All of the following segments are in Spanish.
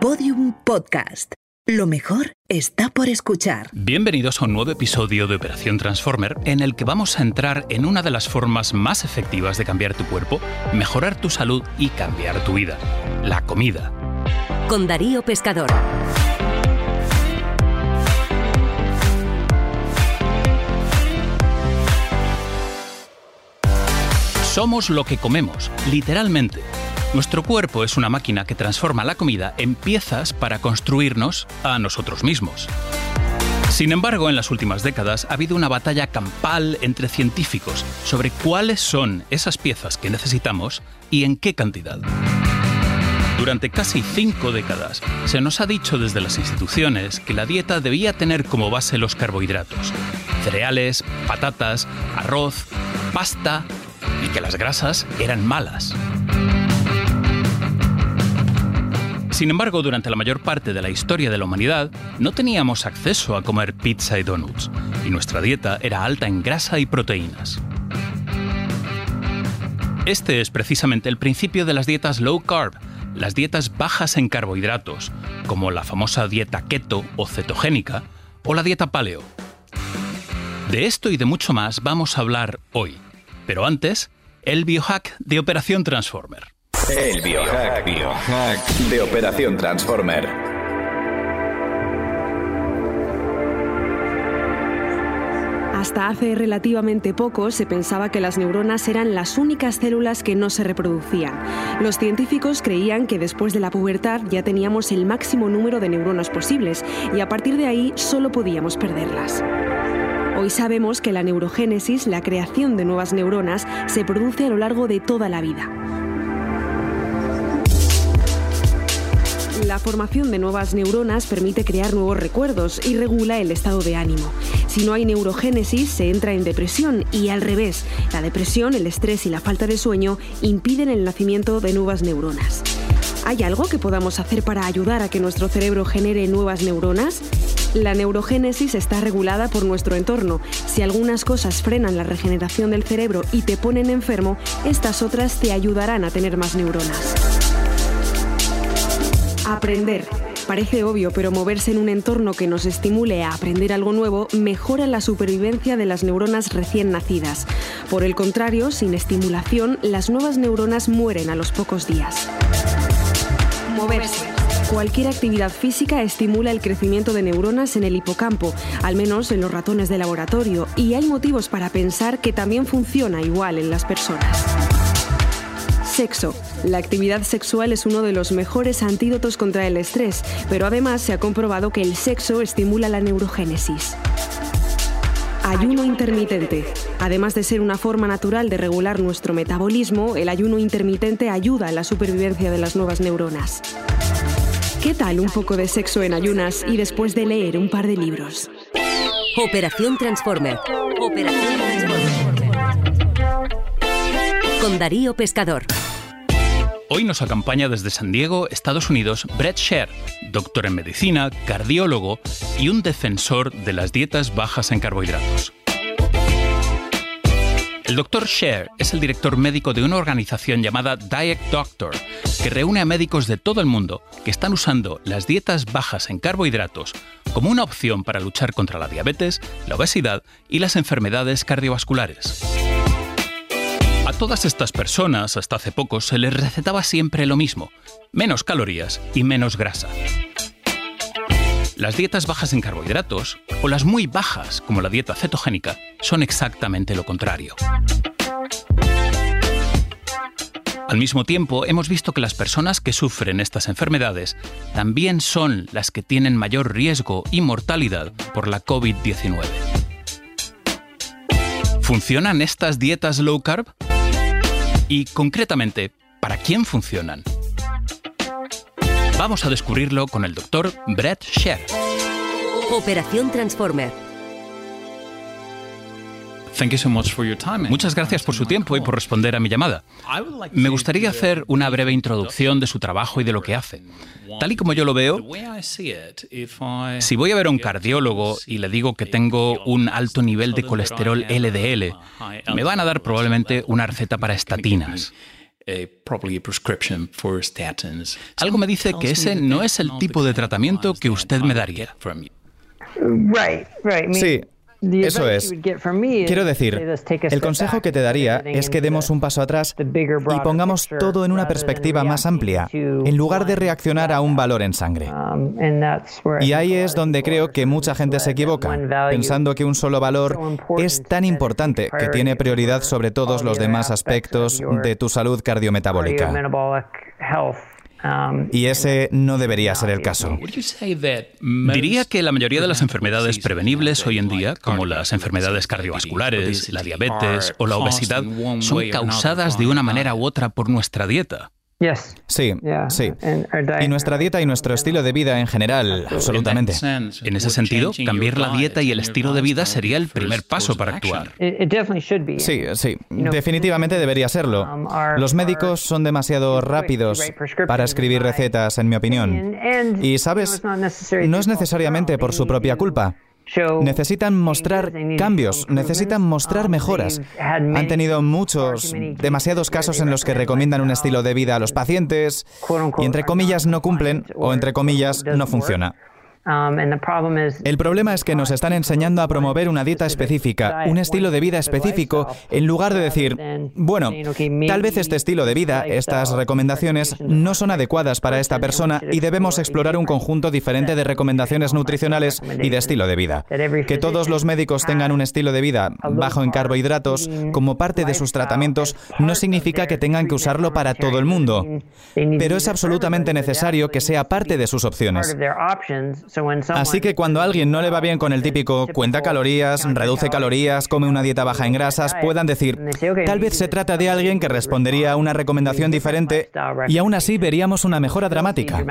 Podium Podcast. Lo mejor está por escuchar. Bienvenidos a un nuevo episodio de Operación Transformer en el que vamos a entrar en una de las formas más efectivas de cambiar tu cuerpo, mejorar tu salud y cambiar tu vida, la comida. Con Darío Pescador. Somos lo que comemos, literalmente. Nuestro cuerpo es una máquina que transforma la comida en piezas para construirnos a nosotros mismos. Sin embargo, en las últimas décadas ha habido una batalla campal entre científicos sobre cuáles son esas piezas que necesitamos y en qué cantidad. Durante casi cinco décadas se nos ha dicho desde las instituciones que la dieta debía tener como base los carbohidratos, cereales, patatas, arroz, pasta y que las grasas eran malas. Sin embargo, durante la mayor parte de la historia de la humanidad, no teníamos acceso a comer pizza y donuts, y nuestra dieta era alta en grasa y proteínas. Este es precisamente el principio de las dietas low carb, las dietas bajas en carbohidratos, como la famosa dieta keto o cetogénica, o la dieta paleo. De esto y de mucho más vamos a hablar hoy. Pero antes, el biohack de Operación Transformer. El biohack, biohack de Operación Transformer. Hasta hace relativamente poco se pensaba que las neuronas eran las únicas células que no se reproducían. Los científicos creían que después de la pubertad ya teníamos el máximo número de neuronas posibles y a partir de ahí solo podíamos perderlas. Hoy sabemos que la neurogénesis, la creación de nuevas neuronas, se produce a lo largo de toda la vida. Formación de nuevas neuronas permite crear nuevos recuerdos y regula el estado de ánimo. Si no hay neurogénesis, se entra en depresión y al revés, la depresión, el estrés y la falta de sueño impiden el nacimiento de nuevas neuronas. ¿Hay algo que podamos hacer para ayudar a que nuestro cerebro genere nuevas neuronas? La neurogénesis está regulada por nuestro entorno. Si algunas cosas frenan la regeneración del cerebro y te ponen enfermo, estas otras te ayudarán a tener más neuronas. Aprender. Parece obvio, pero moverse en un entorno que nos estimule a aprender algo nuevo mejora la supervivencia de las neuronas recién nacidas. Por el contrario, sin estimulación, las nuevas neuronas mueren a los pocos días. Moverse. Cualquier actividad física estimula el crecimiento de neuronas en el hipocampo, al menos en los ratones de laboratorio, y hay motivos para pensar que también funciona igual en las personas. Sexo. La actividad sexual es uno de los mejores antídotos contra el estrés, pero además se ha comprobado que el sexo estimula la neurogénesis. Ayuno intermitente. Además de ser una forma natural de regular nuestro metabolismo, el ayuno intermitente ayuda a la supervivencia de las nuevas neuronas. ¿Qué tal un poco de sexo en ayunas y después de leer un par de libros? Operación Transformer. Operación Transformer. Con Darío Pescador. Hoy nos acompaña desde San Diego, Estados Unidos, Brett Sher, doctor en medicina, cardiólogo y un defensor de las dietas bajas en carbohidratos. El doctor Sher es el director médico de una organización llamada Diet Doctor, que reúne a médicos de todo el mundo que están usando las dietas bajas en carbohidratos como una opción para luchar contra la diabetes, la obesidad y las enfermedades cardiovasculares. A todas estas personas, hasta hace poco, se les recetaba siempre lo mismo, menos calorías y menos grasa. Las dietas bajas en carbohidratos, o las muy bajas, como la dieta cetogénica, son exactamente lo contrario. Al mismo tiempo, hemos visto que las personas que sufren estas enfermedades también son las que tienen mayor riesgo y mortalidad por la COVID-19. ¿Funcionan estas dietas low carb? Y concretamente, ¿para quién funcionan? Vamos a descubrirlo con el doctor Brett Sher. Operación Transformer. Muchas gracias por su tiempo y por responder a mi llamada. Me gustaría hacer una breve introducción de su trabajo y de lo que hace. Tal y como yo lo veo, si voy a ver a un cardiólogo y le digo que tengo un alto nivel de colesterol LDL, me van a dar probablemente una receta para estatinas. Algo me dice que ese no es el tipo de tratamiento que usted me daría. Sí, eso es. Quiero decir, el consejo que te daría es que demos un paso atrás y pongamos todo en una perspectiva más amplia, en lugar de reaccionar a un valor en sangre. Um, Y ahí es donde creo que mucha gente se equivoca, pensando que un solo valor es tan importante que tiene prioridad sobre todos los demás aspectos de tu salud cardiometabólica. Um, Y ese no debería ser el caso. Diría que la mayoría de las enfermedades prevenibles hoy en día, como las enfermedades cardiovasculares, la diabetes o la obesidad, son causadas de una manera u otra por nuestra dieta. Sí, sí. Y nuestra dieta y nuestro estilo de vida en general, absolutamente. En ese sentido, cambiar la dieta y el estilo de vida sería el primer paso para actuar. Sí, sí, definitivamente debería serlo. Los médicos son demasiado rápidos para escribir recetas, en mi opinión. Y, ¿sabes? No es necesariamente por su propia culpa. Necesitan mostrar cambios, necesitan mostrar mejoras. Han tenido muchos, demasiados casos en los que recomiendan un estilo de vida a los pacientes y entre comillas no cumplen o entre comillas no funciona. El problema es que nos están enseñando a promover una dieta específica, un estilo de vida específico, en lugar de decir, bueno, tal vez este estilo de vida, estas recomendaciones, no son adecuadas para esta persona y debemos explorar un conjunto diferente de recomendaciones nutricionales y de estilo de vida. Que todos los médicos tengan un estilo de vida bajo en carbohidratos como parte de sus tratamientos no significa que tengan que usarlo para todo el mundo, pero es absolutamente necesario que sea parte de sus opciones. Así que cuando a alguien no le va bien con el típico cuenta calorías, reduce calorías, come una dieta baja en grasas, puedan decir, tal vez se trata de alguien que respondería a una recomendación diferente y aún así veríamos una mejora dramática.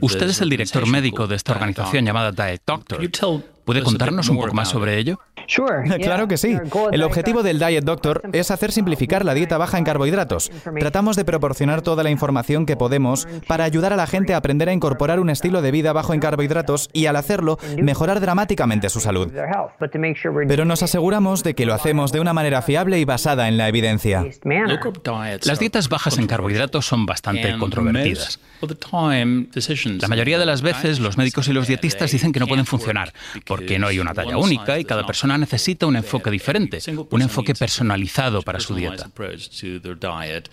Usted es el director médico de esta organización llamada Diet Doctor. ¿Puede contarnos un poco más sobre ello? Claro que sí. El objetivo del Diet Doctor es hacer simplificar la dieta baja en carbohidratos. Tratamos de proporcionar toda la información que podemos para ayudar a la gente a aprender a incorporar un estilo de vida bajo en carbohidratos y al hacerlo mejorar dramáticamente su salud. Pero nos aseguramos de que lo hacemos de una manera fiable y basada en la evidencia. Las dietas bajas en carbohidratos son bastante controvertidas. La mayoría de las veces los médicos y los dietistas dicen que no pueden funcionar porque no hay una talla única y cada persona necesita un enfoque diferente, un enfoque personalizado para su dieta.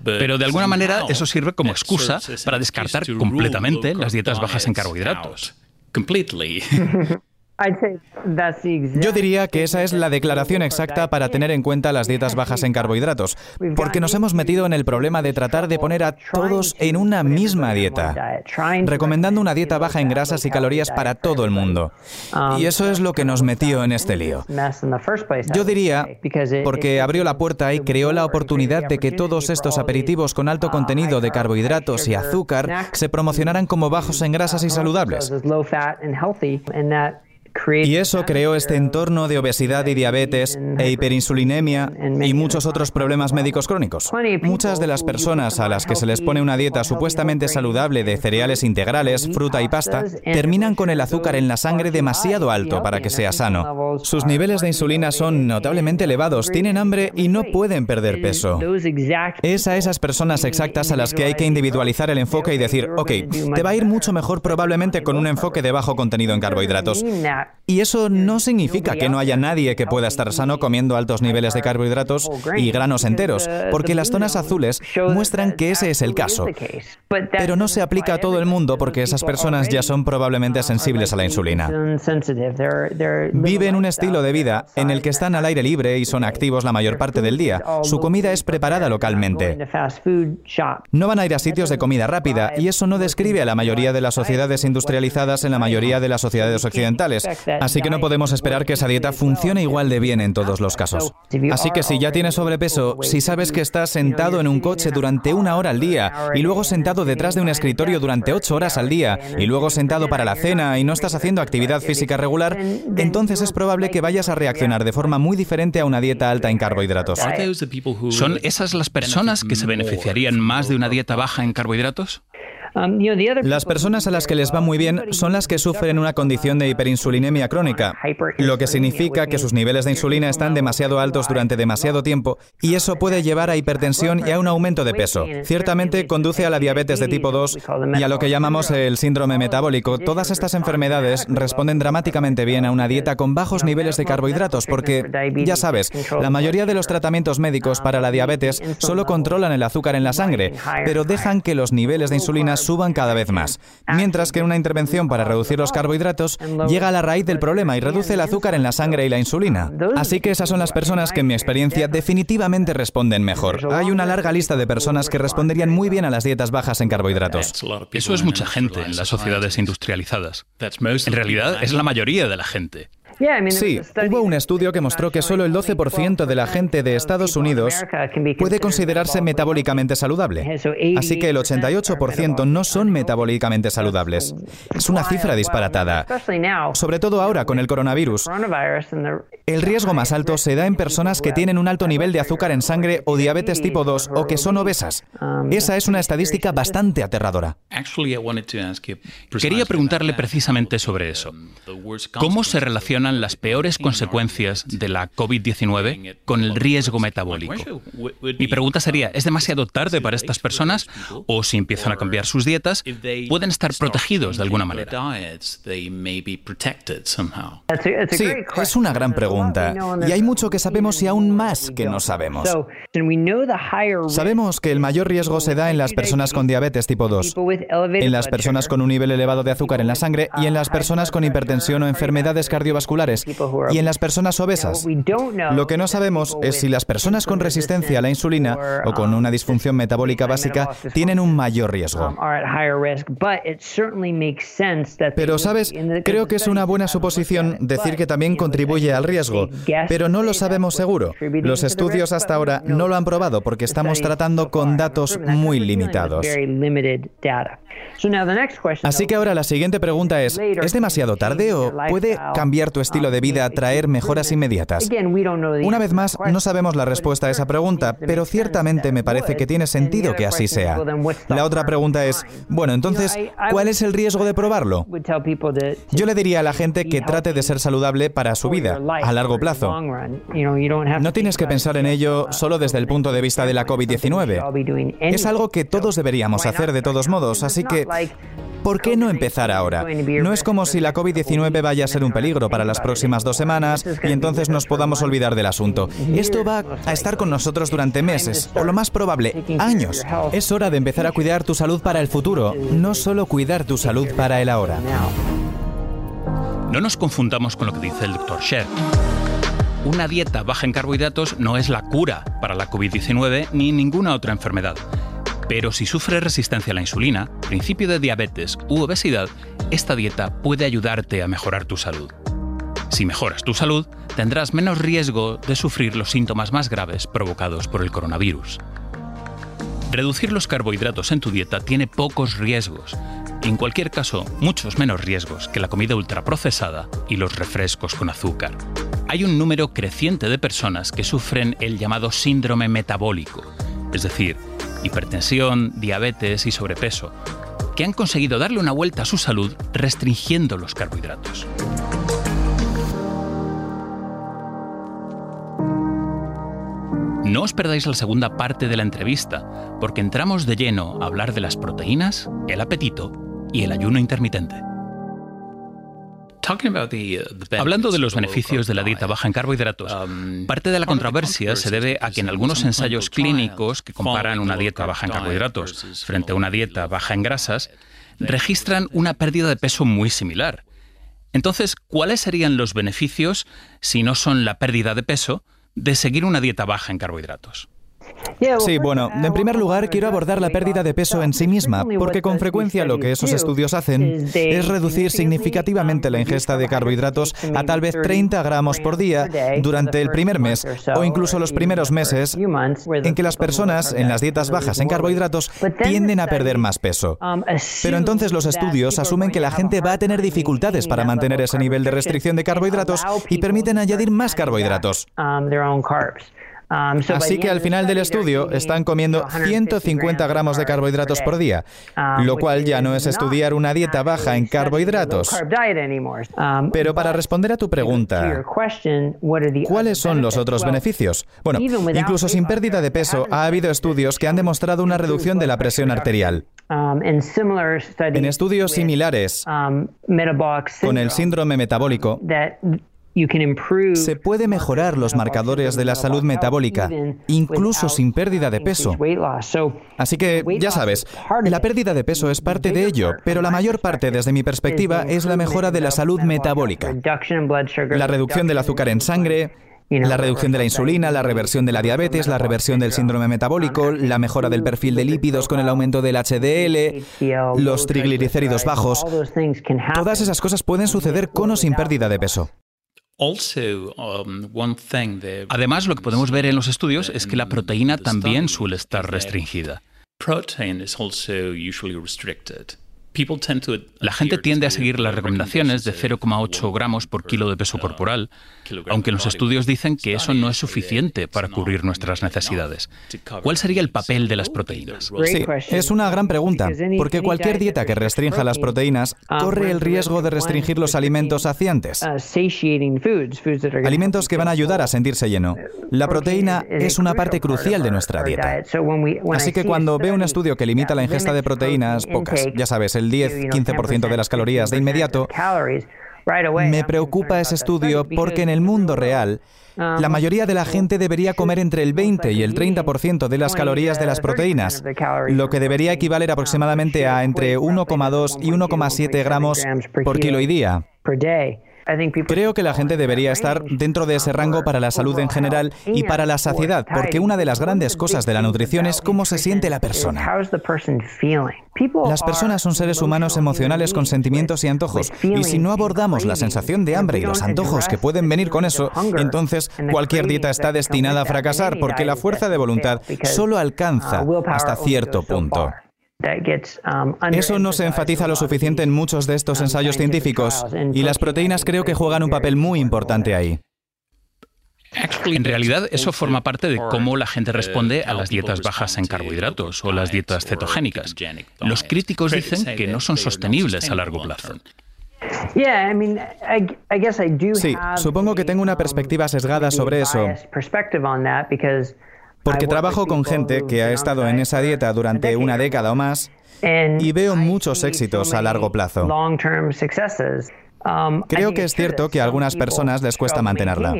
Pero de alguna manera eso sirve como excusa para descartar completamente las dietas bajas en carbohidratos. Yo diría que esa es la declaración exacta para tener en cuenta las dietas bajas en carbohidratos, porque nos hemos metido en el problema de tratar de poner a todos en una misma dieta, recomendando una dieta baja en grasas y calorías para todo el mundo. Y eso es lo que nos metió en este lío. Yo diría, porque abrió la puerta y creó la oportunidad de que todos estos aperitivos con alto contenido de carbohidratos y azúcar se promocionaran como bajos en grasas y saludables. Y eso creó este entorno de obesidad y diabetes e hiperinsulinemia y muchos otros problemas médicos crónicos. Muchas de las personas a las que se les pone una dieta supuestamente saludable de cereales integrales, fruta y pasta, terminan con el azúcar en la sangre demasiado alto para que sea sano. Sus niveles de insulina son notablemente elevados, tienen hambre y no pueden perder peso. Es a esas personas exactas a las que hay que individualizar el enfoque y decir, ok, te va a ir mucho mejor probablemente con un enfoque de bajo contenido en carbohidratos. Y eso no significa que no haya nadie que pueda estar sano comiendo altos niveles de carbohidratos y granos enteros, porque las zonas azules muestran que ese es el caso. Pero no se aplica a todo el mundo porque esas personas ya son probablemente sensibles a la insulina. Viven un estilo de vida en el que están al aire libre y son activos la mayor parte del día. Su comida es preparada localmente. No van a ir a sitios de comida rápida y eso no describe a la mayoría de las sociedades industrializadas en la mayoría de las sociedades occidentales. Así que no podemos esperar que esa dieta funcione igual de bien en todos los casos. Así que si ya tienes sobrepeso, si sabes que estás sentado en un coche durante una hora al día y luego sentado detrás de un escritorio durante ocho horas al día y luego sentado para la cena y no estás haciendo actividad física regular, entonces es probable que vayas a reaccionar de forma muy diferente a una dieta alta en carbohidratos. ¿Son esas las personas que se beneficiarían más de una dieta baja en carbohidratos? Las personas a las que les va muy bien son las que sufren una condición de hiperinsulinemia crónica, lo que significa que sus niveles de insulina están demasiado altos durante demasiado tiempo y eso puede llevar a hipertensión y a un aumento de peso. Ciertamente conduce a la diabetes de tipo 2 y a lo que llamamos el síndrome metabólico. Todas estas enfermedades responden dramáticamente bien a una dieta con bajos niveles de carbohidratos porque, ya sabes, la mayoría de los tratamientos médicos para la diabetes solo controlan el azúcar en la sangre, pero dejan que los niveles de insulina suban cada vez más. Mientras que una intervención para reducir los carbohidratos llega a la raíz del problema y reduce el azúcar en la sangre y la insulina. Así que esas son las personas que en mi experiencia definitivamente responden mejor. Hay una larga lista de personas que responderían muy bien a las dietas bajas en carbohidratos. Eso es mucha gente en las sociedades industrializadas. En realidad es la mayoría de la gente. Sí, hubo un estudio que mostró que solo el 12% de la gente de Estados Unidos puede considerarse metabólicamente saludable. Así que el 88% no son metabólicamente saludables. Es una cifra disparatada. Sobre todo ahora con el coronavirus. El riesgo más alto se da en personas que tienen un alto nivel de azúcar en sangre o diabetes tipo 2 o que son obesas. Esa es una estadística bastante aterradora. Quería preguntarle precisamente sobre eso. ¿Cómo se relaciona las peores consecuencias de la COVID-19 con el riesgo metabólico. Mi pregunta sería, ¿es demasiado tarde para estas personas o si empiezan a cambiar sus dietas, pueden estar protegidos de alguna manera? Sí, es una gran pregunta y hay mucho que sabemos y aún más que no sabemos. Sabemos que el mayor riesgo se da en las personas con diabetes tipo 2, en las personas con un nivel elevado de azúcar en la sangre y en las personas con hipertensión o enfermedades cardiovasculares y en las personas obesas. Lo que no sabemos es si las personas con resistencia a la insulina o con una disfunción metabólica básica tienen un mayor riesgo. Pero, ¿sabes? Creo que es una buena suposición decir que también contribuye al riesgo, pero no lo sabemos seguro. Los estudios hasta ahora no lo han probado porque estamos tratando con datos muy limitados. Así que ahora la siguiente pregunta es, ¿es demasiado tarde o puede cambiar tu estilo de vida traer mejoras inmediatas? Una vez más, no sabemos la respuesta a esa pregunta, pero ciertamente me parece que tiene sentido que así sea. La otra pregunta es, bueno, entonces, ¿cuál es el riesgo de probarlo? Yo le diría a la gente que trate de ser saludable para su vida, a largo plazo. No tienes que pensar en ello solo desde el punto de vista de la COVID-19. Es algo que todos deberíamos hacer de todos modos, así que ¿Por qué no empezar ahora? No es como si la COVID-19 vaya a ser un peligro para las próximas dos semanas y entonces nos podamos olvidar del asunto. Esto va a estar con nosotros durante meses, o lo más probable, años. Es hora de empezar a cuidar tu salud para el futuro, no solo cuidar tu salud para el ahora. No nos confundamos con lo que dice el doctor Sher. Una dieta baja en carbohidratos no es la cura para la COVID-19 ni ninguna otra enfermedad. Pero si sufres resistencia a la insulina, principio de diabetes u obesidad, esta dieta puede ayudarte a mejorar tu salud. Si mejoras tu salud, tendrás menos riesgo de sufrir los síntomas más graves provocados por el coronavirus. Reducir los carbohidratos en tu dieta tiene pocos riesgos, en cualquier caso, muchos menos riesgos que la comida ultraprocesada y los refrescos con azúcar. Hay un número creciente de personas que sufren el llamado síndrome metabólico, es decir, hipertensión, diabetes y sobrepeso, que han conseguido darle una vuelta a su salud restringiendo los carbohidratos. No os perdáis la segunda parte de la entrevista, porque entramos de lleno a hablar de las proteínas, el apetito y el ayuno intermitente. Uh, Hablando de los beneficios de la dieta baja en carbohidratos, um, parte de la controversia se debe a que en algunos ensayos clínicos que comparan una dieta baja en carbohidratos frente a una dieta baja en grasas, registran una pérdida de peso muy similar. Entonces, ¿cuáles serían los beneficios, si no son la pérdida de peso, de seguir una dieta baja en carbohidratos? Sí, bueno, en primer lugar quiero abordar la pérdida de peso en sí misma, porque con frecuencia lo que esos estudios hacen es reducir significativamente la ingesta de carbohidratos a tal vez 30 gramos por día durante el primer mes o incluso los primeros meses en que las personas en las dietas bajas en carbohidratos tienden a perder más peso. Pero entonces los estudios asumen que la gente va a tener dificultades para mantener ese nivel de restricción de carbohidratos y permiten añadir más carbohidratos. Um, Así que al final del estudio están comiendo 150 gramos de carbohidratos por día, um, lo cual ya no es estudiar una dieta baja en carbohidratos. Um, Pero para responder a tu pregunta, ¿cuáles son los otros beneficios? Bueno, incluso sin pérdida de peso, ha habido estudios que han demostrado una reducción de la presión arterial. En estudios similares con el síndrome metabólico, se puede mejorar los marcadores de la salud metabólica, incluso sin pérdida de peso. Así que, ya sabes, la pérdida de peso es parte de ello, pero la mayor parte, desde mi perspectiva, es la mejora de la salud metabólica. La reducción del azúcar en sangre, la reducción de la insulina, la reversión de la diabetes, la reversión del síndrome metabólico, la mejora del perfil de lípidos con el aumento del HDL, los triglicéridos bajos. Todas esas cosas pueden suceder con o sin pérdida de peso. Um, Además, lo que podemos ver en los estudios es que la proteína también suele estar restringida. La gente tiende a seguir las recomendaciones de 0,8 gramos por kilo de peso corporal, aunque los estudios dicen que eso no es suficiente para cubrir nuestras necesidades. ¿Cuál sería el papel de las proteínas? Sí, es una gran pregunta, porque cualquier dieta que restrinja las proteínas corre el riesgo de restringir los alimentos saciantes, alimentos que van a ayudar a sentirse lleno. La proteína es una parte crucial de nuestra dieta. Así que cuando veo un estudio que limita la ingesta de proteínas, pocas, ya sabes, el 10-15% de las calorías de inmediato, me preocupa ese estudio porque en el mundo real, la mayoría de la gente debería comer entre el 20 y el 30% de las calorías de las proteínas, lo que debería equivaler aproximadamente a entre 1,2 y 1,7 gramos por kilo y día. Creo que la gente debería estar dentro de ese rango para la salud en general y para la saciedad, porque una de las grandes cosas de la nutrición es cómo se siente la persona. Las personas son seres humanos emocionales con sentimientos y antojos, y si no abordamos la sensación de hambre y los antojos que pueden venir con eso, entonces cualquier dieta está destinada a fracasar, porque la fuerza de voluntad solo alcanza hasta cierto punto. Um, Eso no se enfatiza lo suficiente en muchos de estos ensayos científicos y las proteínas creo que juegan un papel muy importante ahí. En realidad, eso forma parte de cómo la gente responde a las dietas bajas en carbohidratos o las dietas cetogénicas. Los críticos dicen que no son sostenibles a largo plazo. Sí, supongo que tengo una perspectiva sesgada sobre eso, porque trabajo con gente que ha estado en esa dieta durante una década o más y veo muchos éxitos a largo plazo. Um, Creo que es cierto que a algunas personas les cuesta mantenerla.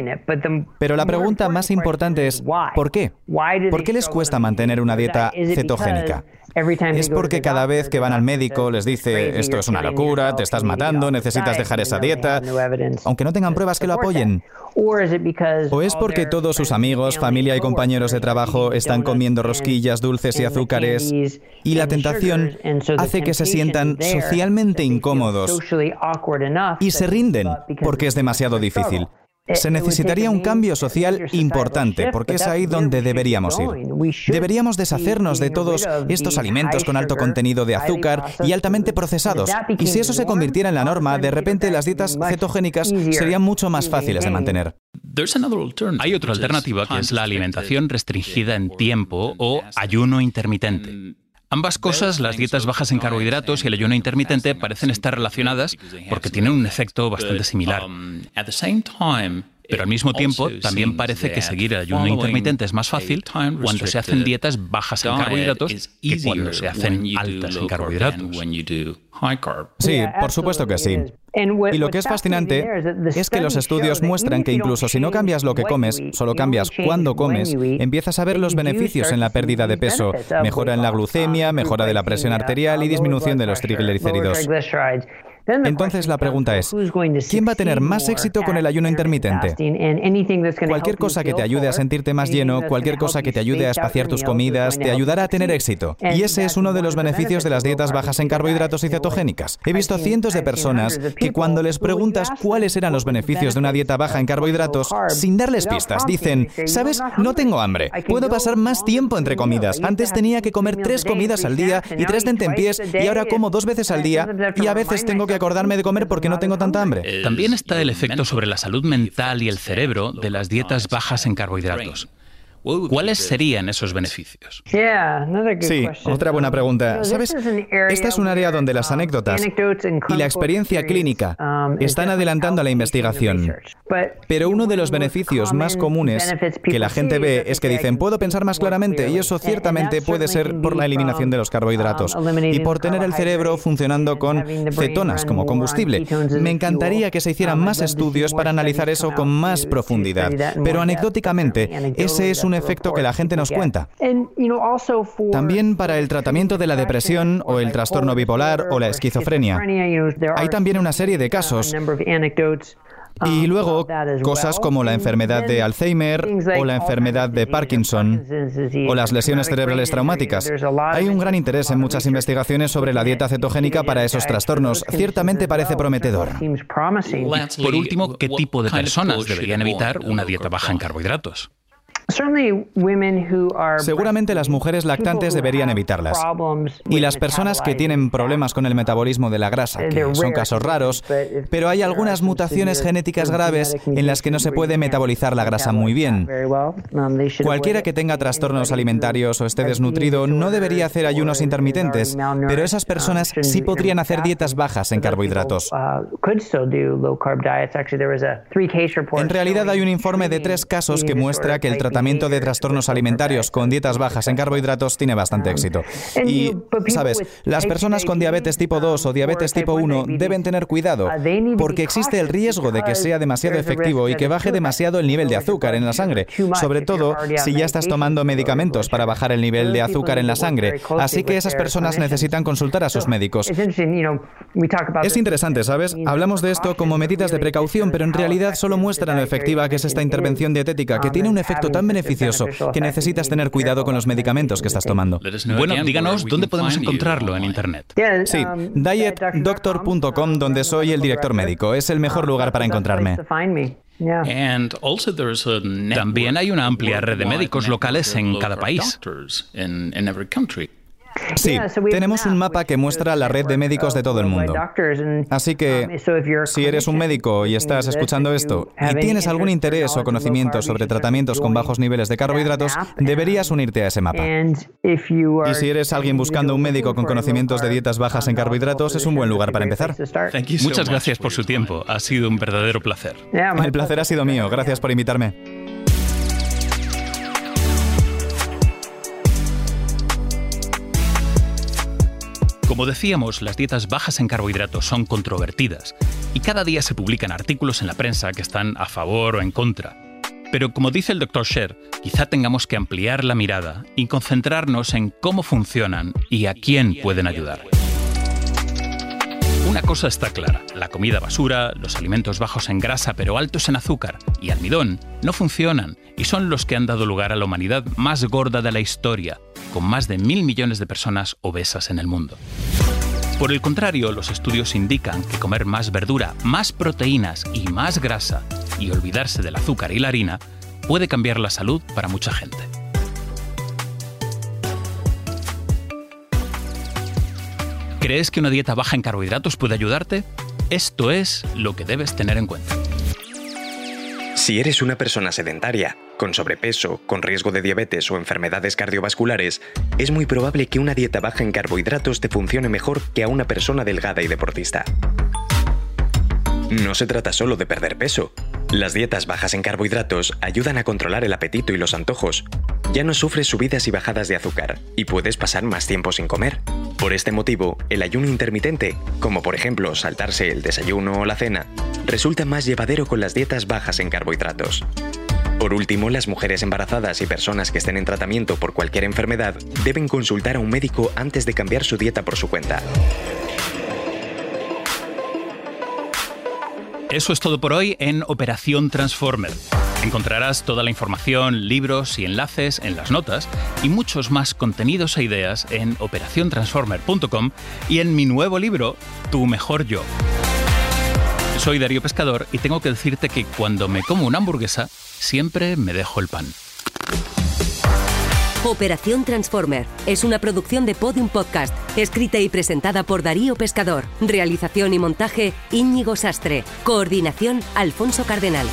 Pero la pregunta más importante es, ¿por qué? ¿Por qué les cuesta mantener una dieta cetogénica? Es porque cada vez que van al médico les dice, esto es una locura, te estás matando, necesitas dejar esa dieta, aunque no tengan pruebas que lo apoyen. ¿O es porque todos sus amigos, familia y compañeros de trabajo están comiendo rosquillas, dulces y azúcares y la tentación hace que se sientan socialmente incómodos y se rinden porque es demasiado difícil? Se necesitaría un cambio social importante, porque es ahí donde deberíamos ir. Deberíamos deshacernos de todos estos alimentos con alto contenido de azúcar y altamente procesados. Y si eso se convirtiera en la norma, de repente las dietas cetogénicas serían mucho más fáciles de mantener. Hay otra alternativa que es la alimentación restringida en tiempo o ayuno intermitente. Ambas cosas, las dietas bajas en carbohidratos y el ayuno intermitente, parecen estar relacionadas porque tienen un efecto bastante similar. Pero al mismo tiempo, también parece que seguir el ayuno intermitente es más fácil cuando se hacen dietas bajas en carbohidratos que cuando se hacen altas en carbohidratos. Sí, por supuesto que sí. Y lo que es fascinante es que los estudios muestran que incluso si no cambias lo que comes, solo cambias cuándo comes, empiezas a ver los beneficios en la pérdida de peso, mejora en la glucemia, mejora de la presión arterial y disminución de los triglicéridos. Entonces la pregunta es, ¿quién va a tener más éxito con el ayuno intermitente? Cualquier cosa que te ayude a sentirte más lleno, cualquier cosa que te ayude a espaciar tus comidas, te ayudará a tener éxito. Y ese es uno de los beneficios de las dietas bajas en carbohidratos y cetogénicas. He visto cientos de personas que cuando les preguntas cuáles eran los beneficios de una dieta baja en carbohidratos, sin darles pistas, dicen, ¿sabes? No tengo hambre. Puedo pasar más tiempo entre comidas. Antes tenía que comer tres comidas al día y tres tentempiés y ahora como dos veces al día y a veces tengo que acordarme de comer porque no tengo tanta hambre. También está el efecto sobre la salud mental y el cerebro de las dietas bajas en carbohidratos. ¿Cuáles serían esos beneficios? Sí, otra buena pregunta. ¿Sabes? Esta es un área donde las anécdotas y la experiencia clínica están adelantando a la investigación. Pero uno de los beneficios más comunes que la gente ve es que dicen, puedo pensar más claramente, y eso ciertamente puede ser por la eliminación de los carbohidratos y por tener el cerebro funcionando con cetonas como combustible. Me encantaría que se hicieran más estudios para analizar eso con más profundidad, pero anecdóticamente ese es un efecto que la gente nos cuenta. También para el tratamiento de la depresión o el trastorno bipolar o la esquizofrenia. Hay también una serie de casos y luego cosas como la enfermedad de Alzheimer o la enfermedad de Parkinson o las lesiones cerebrales traumáticas. Hay un gran interés en muchas investigaciones sobre la dieta cetogénica para esos trastornos. Ciertamente parece prometedor. Por último, ¿qué tipo de personas deberían evitar una dieta baja en carbohidratos? Seguramente las mujeres lactantes deberían evitarlas. Y las personas que tienen problemas con el metabolismo de la grasa, que son casos raros, pero hay algunas mutaciones genéticas graves en las que no se puede metabolizar la grasa muy bien. Cualquiera que tenga trastornos alimentarios o esté desnutrido no debería hacer ayunos intermitentes, pero esas personas sí podrían hacer dietas bajas en carbohidratos. En realidad hay un informe de tres casos que muestra que el tratamiento tratamiento de trastornos alimentarios con dietas bajas en carbohidratos tiene bastante éxito. Y, sabes, las personas con diabetes tipo 2 o diabetes tipo 1 deben tener cuidado porque existe el riesgo de que sea demasiado efectivo y que baje demasiado el nivel de azúcar en la sangre, sobre todo si ya estás tomando medicamentos para bajar el nivel de azúcar en la sangre. Así que esas personas necesitan consultar a sus médicos. Es interesante, ¿sabes? Hablamos de esto como medidas de precaución, pero en realidad solo muestran lo efectiva que es esta intervención dietética, que tiene un efecto tan beneficioso que necesitas tener cuidado con los medicamentos que estás tomando. Bueno, díganos dónde podemos encontrarlo en Internet. Sí, dietdoctor.com, donde soy el director médico. Es el mejor lugar para encontrarme. También hay una amplia red de médicos locales en cada país. Sí, tenemos un mapa que muestra la red de médicos de todo el mundo. Así que, um, si eres un médico y estás escuchando esto y tienes algún interés o conocimiento sobre tratamientos con bajos niveles de carbohidratos, deberías unirte a ese mapa. Y si eres alguien buscando un médico con conocimientos de dietas bajas en carbohidratos, es un buen lugar para empezar. Muchas gracias por su tiempo. Ha sido un verdadero placer. El placer ha sido mío. Gracias por invitarme. Como decíamos, las dietas bajas en carbohidratos son controvertidas y cada día se publican artículos en la prensa que están a favor o en contra. Pero como dice el Dr. Sher, quizá tengamos que ampliar la mirada y concentrarnos en cómo funcionan y a quién pueden ayudar. Una cosa está clara, la comida basura, los alimentos bajos en grasa pero altos en azúcar y almidón no funcionan y son los que han dado lugar a la humanidad más gorda de la historia, con más de mil millones de personas obesas en el mundo. Por el contrario, los estudios indican que comer más verdura, más proteínas y más grasa, y olvidarse del azúcar y la harina, puede cambiar la salud para mucha gente. ¿Crees que una dieta baja en carbohidratos puede ayudarte? Esto es lo que debes tener en cuenta. Si eres una persona sedentaria, con sobrepeso, con riesgo de diabetes o enfermedades cardiovasculares, es muy probable que una dieta baja en carbohidratos te funcione mejor que a una persona delgada y deportista. No se trata solo de perder peso. Las dietas bajas en carbohidratos ayudan a controlar el apetito y los antojos. Ya no sufres subidas y bajadas de azúcar y puedes pasar más tiempo sin comer. Por este motivo, el ayuno intermitente, como por ejemplo saltarse el desayuno o la cena, resulta más llevadero con las dietas bajas en carbohidratos. Por último, las mujeres embarazadas y personas que estén en tratamiento por cualquier enfermedad deben consultar a un médico antes de cambiar su dieta por su cuenta. Eso es todo por hoy en Operación Transformer. Encontrarás toda la información, libros y enlaces en las notas y muchos más contenidos e ideas en operaciontransformer.com y en mi nuevo libro, Tu mejor yo. Soy Darío Pescador y tengo que decirte que cuando me como una hamburguesa, siempre me dejo el pan. Operación Transformer es una producción de Podium Podcast, escrita y presentada por Darío Pescador. Realización y montaje Íñigo Sastre. Coordinación Alfonso Cardenal.